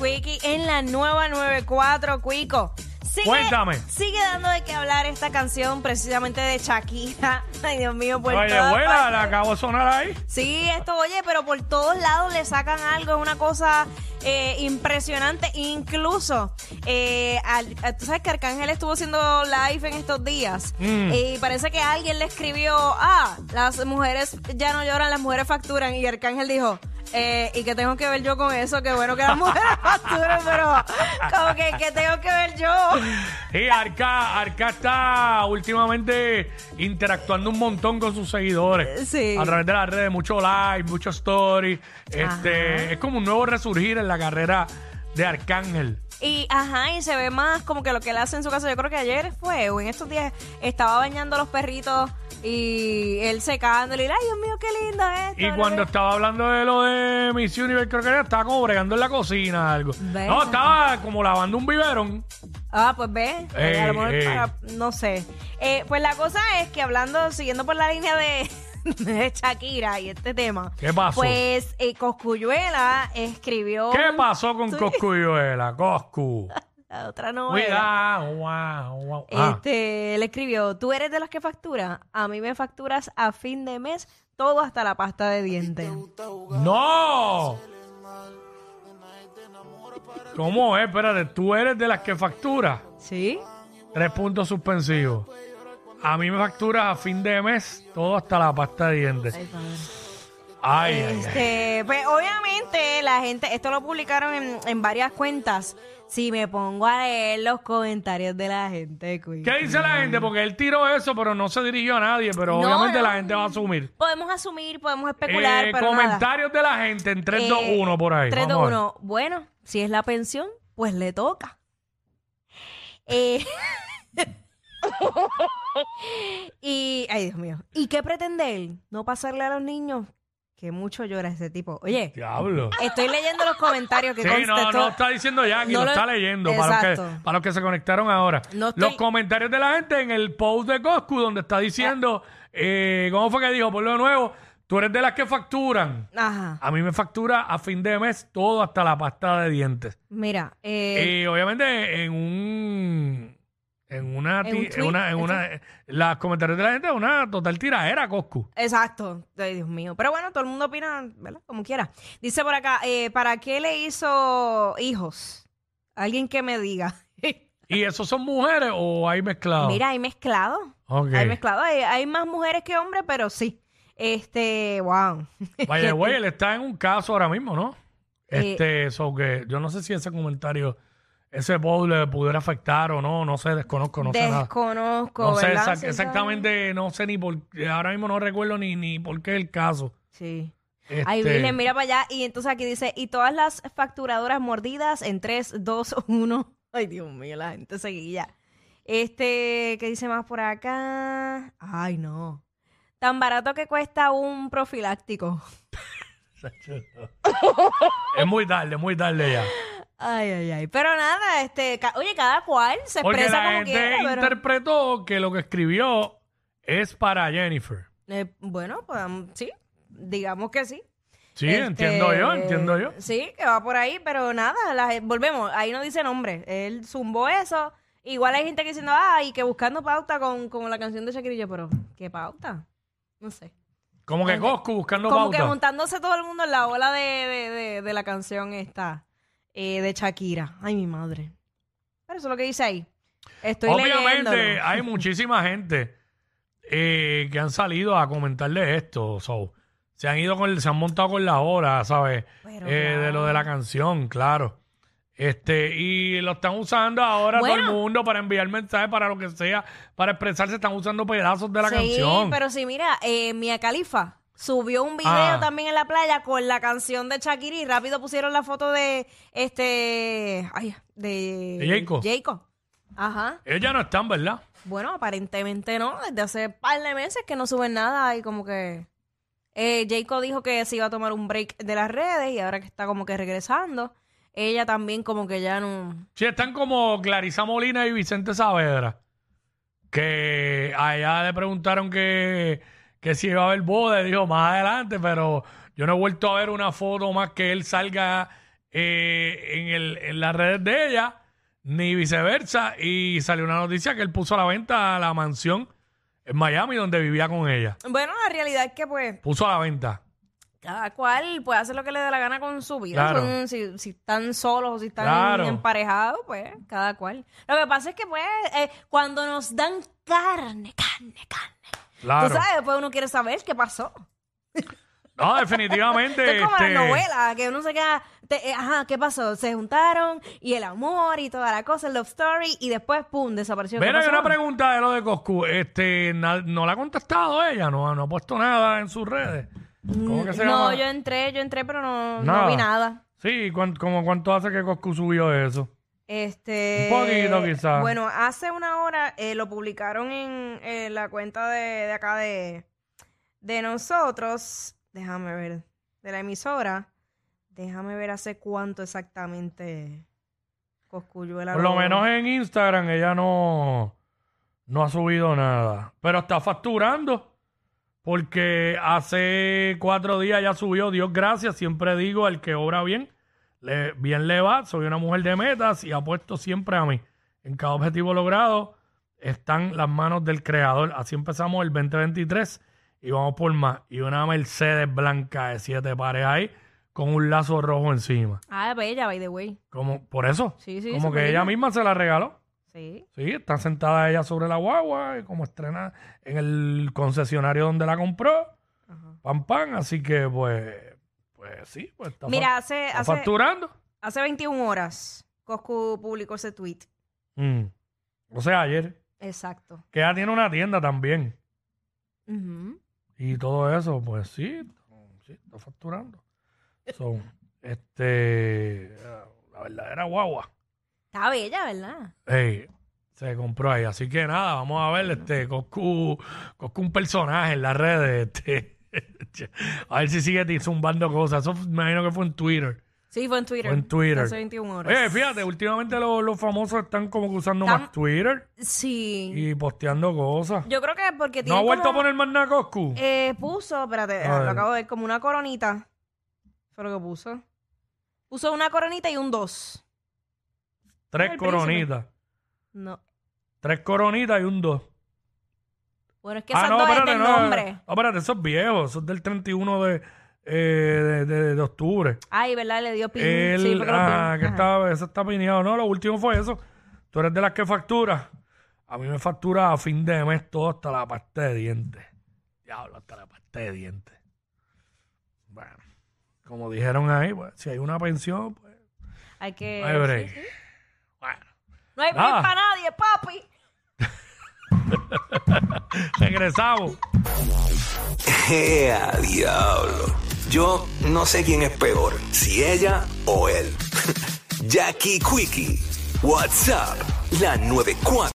Quickie en la nueva 94, Cuico. Sigue, Cuéntame. Sigue dando de qué hablar esta canción precisamente de Shakira. Ay, Dios mío, por Oye, todas partes. la acabo de sonar ahí. Sí, esto, oye, pero por todos lados le sacan algo, es una cosa eh, impresionante. Incluso, eh, al- eh, tú sabes que Arcángel estuvo haciendo live en estos días Mm. y parece que alguien le escribió, ah, las mujeres ya no lloran, las mujeres facturan. Y Arcángel dijo, eh, ¿y qué tengo que ver yo con eso? Qué bueno que las mujeres facturan, pero como que, ¿qué tengo que ver yo? Y Arca, Arca está últimamente interactuando un montón con sus seguidores. Sí. A través de las redes, mucho live, mucho story. Este, es como un nuevo resurgir en la carrera de Arcángel. Y ajá, y se ve más como que lo que él hace en su casa. Yo creo que ayer fue, o en estos días, estaba bañando a los perritos y él secándole. Y, ay, Dios mío, qué lindo esto. Y cuando estaba hablando de lo de Miss Universe, creo que era, estaba como bregando en la cocina algo. No, estaba como lavando un biberón. Ah, pues ve. Eh, a lo mejor eh. para- no sé. Eh, pues la cosa es que hablando, siguiendo por la línea de, de Shakira y este tema. ¿Qué pasó? Pues eh, Coscuyuela escribió. ¿Qué pasó con Sí. Coscuyuela? Coscu. La otra novela. Cuidado, wow, wow. Ah, Este, le escribió, tú eres de los que factura, a mí me facturas a fin de mes todo hasta la pasta de dientes. ¡No! ¿Cómo es? Espérate, tú eres de las que factura. ¿Sí? Tres puntos suspensivos. A mí me factura a fin de mes todo hasta la pasta de dientes. Ay. Ay, ay. Este, pues obviamente la gente, esto lo publicaron en, en varias cuentas. Si me pongo a leer los comentarios de la gente, cuy. ¿Qué dice la gente? Porque él tiró eso, pero no se dirigió a nadie. Pero No, obviamente no. la gente va a asumir. Podemos asumir, podemos especular, Eh, pero nada. comentarios de la gente en 3, 2, Eh, 1 por ahí. 3, Vamos 2, a ver. 1. Bueno, si es la pensión, pues le toca. Eh, y, ay Dios mío. ¿Y qué pretende él? ¿No pasarle a los niños? Que mucho llora ese tipo. Oye, Diablo. estoy leyendo los comentarios que Sí, no, no está diciendo ya, aquí No lo, lo- está leyendo para los, que, Exacto. para los que se conectaron ahora. No estoy- Los comentarios de la gente en el post de Coscu, donde está diciendo, eh, ¿cómo fue que dijo? Por lo nuevo, tú eres de las que facturan. Ajá. A mí me factura a fin de mes todo hasta la pasta de dientes. Mira, eh, Y obviamente en un... En una, En ti- en tweet, una, en una, los comentarios de la gente es una total tiraera, Coscu. exacto. Ay, Dios mío. Pero bueno, todo el mundo opina, ¿verdad? Como quiera. Dice por acá, eh, ¿para qué le hizo hijos? Alguien que me diga. ¿Y esos son mujeres o hay mezclado? Mira, hay mezclado. Ok. Hay mezclado. Hay, hay más mujeres que hombres, pero sí. Este, wow. Vaya, güey, él está en un caso ahora mismo, ¿no? Eh, Este, eso que yo no sé si ese comentario, ese post le pudiera afectar o no, no sé, desconozco, no sé nada. Desconozco, No sé exactamente, no sé ni por, ahora mismo no recuerdo ni, ni por qué el caso. Sí. Este, Ay, Virgen, mira para allá. Y entonces aquí dice, y todas las facturadoras mordidas en 3, 2, 1. Ay, Dios mío, la gente seguía. Este, ¿qué dice más por acá? Ay, no. Tan barato que cuesta un profiláctico. es muy tarde, muy tarde ya. Ay, ay, ay. Pero nada, este, ca- oye, cada cual se Porque expresa la como gente quiere. pero- interpretó que lo que escribió es para Jennifer. Eh, bueno, pues sí, digamos que sí. Sí, Este, entiendo yo, entiendo yo. Sí, que va por ahí, pero nada, la- volvemos, ahí no dice nombre. Él zumbó eso. Igual hay gente que diciendo, ah, y que buscando pauta con, con la canción de Shakira y yo, pero ¿qué pauta? No sé. Como que Coscu buscando Como que pauta. montándose todo el mundo en la ola de, de, de, de la canción esta, eh, de Shakira. Ay, mi madre. Pero eso es lo que dice ahí. Estoy Obviamente leyéndolo. hay muchísima gente eh, que han salido a comentarle esto. so, se han ido con, se han montado con la hora, ¿sabes? Pero Eh, de lo de la canción, claro. Este, y lo están usando ahora todo el mundo para enviar mensajes, para lo que sea, para expresarse, están usando pedazos de la sí, canción. pero sí, mira, eh, Mia Khalifa subió un video Ah. también en la playa con la canción de Shakira y rápido pusieron la foto de este, ay, de, De Jayco. Jayco. Ajá. Ellos ya no están, ¿verdad? Bueno, aparentemente no, desde hace par de meses que no suben nada y como que eh, Jayco dijo que se iba a tomar un break de las redes y ahora que está como que regresando, ella también como que ya no... Sí, están como Clarisa Molina y Vicente Saavedra. Que allá le preguntaron que, que si iba a haber boda. Dijo, más adelante, pero yo no he vuelto a ver una foto más que él salga eh, en, el, en las redes de ella, ni viceversa. Y salió una noticia que él puso a la venta la mansión en Miami donde vivía con ella. Bueno, la realidad es que pues Puso a la venta. Cada cual puede hacer lo que le dé la gana con su vida. Claro. Son- si, si están solos o si están Claro. emparejados, pues cada cual. Lo que pasa es que pues eh, cuando nos dan carne, carne, carne, Claro. tú sabes, pues uno quiere saber qué pasó. No, definitivamente. Es como este, la novela, que uno se queda, te- eh, ajá, ¿qué pasó? Se juntaron y el amor y toda la cosa, el love story, y después, pum, desapareció. ¿Qué Mira, hay pasó? una pregunta de lo de Coscu. Este, na- no la ha contestado ella, no, no ha puesto nada en sus redes. ¿Cómo que se no, llama? yo entré, yo entré, pero no, no Nada. vi nada. Sí, ¿cuán- como cuánto hace que Coscu subió eso? Este, Un poquito, quizás. Bueno, hace una hora eh, lo publicaron en, eh, la cuenta de, de acá de, de nosotros. Déjame ver. De la emisora. Déjame ver hace cuánto exactamente Coscuyuela. Por lo lo- menos en Instagram ella no, no ha subido nada. Pero está facturando. Porque hace cuatro días ya subió, Dios gracias, siempre digo, el que obra bien, le- bien le va. Soy una mujer de metas y apuesto siempre a mí. En cada objetivo logrado están las manos del creador. Así empezamos el 2023 y vamos por más. Y una Mercedes blanca de siete pares ahí con un lazo rojo encima. Ah, bella, by the way. Como, por eso. Sí, sí, como que ella misma se la regaló. Sí. Sí, está sentada ella sobre la guagua y como estrena en el concesionario donde la compró. Ajá. Pam, pam. Así que, pues, pues sí, pues está, Mira, hace, está hace, facturando. hace 21 horas Coscu publicó ese tweet. Mm. O sea, ayer. Exacto. Que ella tiene una tienda también. Y todo eso, pues sí, sí está facturando. So, este, la verdadera guagua. Está bella, ¿verdad? Ey, se compró ahí. Así que nada, vamos a ver este Coscu, Coscu un personaje en las redes. Este, a ver si sigue zumbando cosas. Eso me imagino que fue en Twitter. Sí, fue en Twitter. Fue en Twitter. Hace 21 horas. Oye, fíjate, últimamente los, los famosos están como que usando más Twitter Sí. y posteando cosas. Yo creo que porque ¿No tiene ha vuelto como- a poner más nada Coscu? Eh, puso, espérate, A lo acabo de ver, como una coronita. Fue lo que puso. Puso una coronita y un 2. Tres el príncipe. coronitas. No. Tres coronitas y un dos. Bueno, es que ah, esas no, dos es del no. nombre. No, espérate, eso es viejo. Eso es del 31 de, eh, de, de- de octubre. Ay, ¿verdad? Le dio pin. El, sí, ah, que estaba, eso está pineado. No, lo último fue eso. Tú eres de las que factura. A mí me factura a fin de mes todo hasta la parte de dientes. Diablo, hasta la parte de dientes. Bueno, como dijeron ahí, pues, si hay una pensión, pues, Hay que. hay break. sí, sí. Bueno, No hay break para nadie, papi. regresamos. ¡Ea, diablo! Yo no sé quién es peor, si ella o él. Jackie Quickie, WhatsApp, la 94.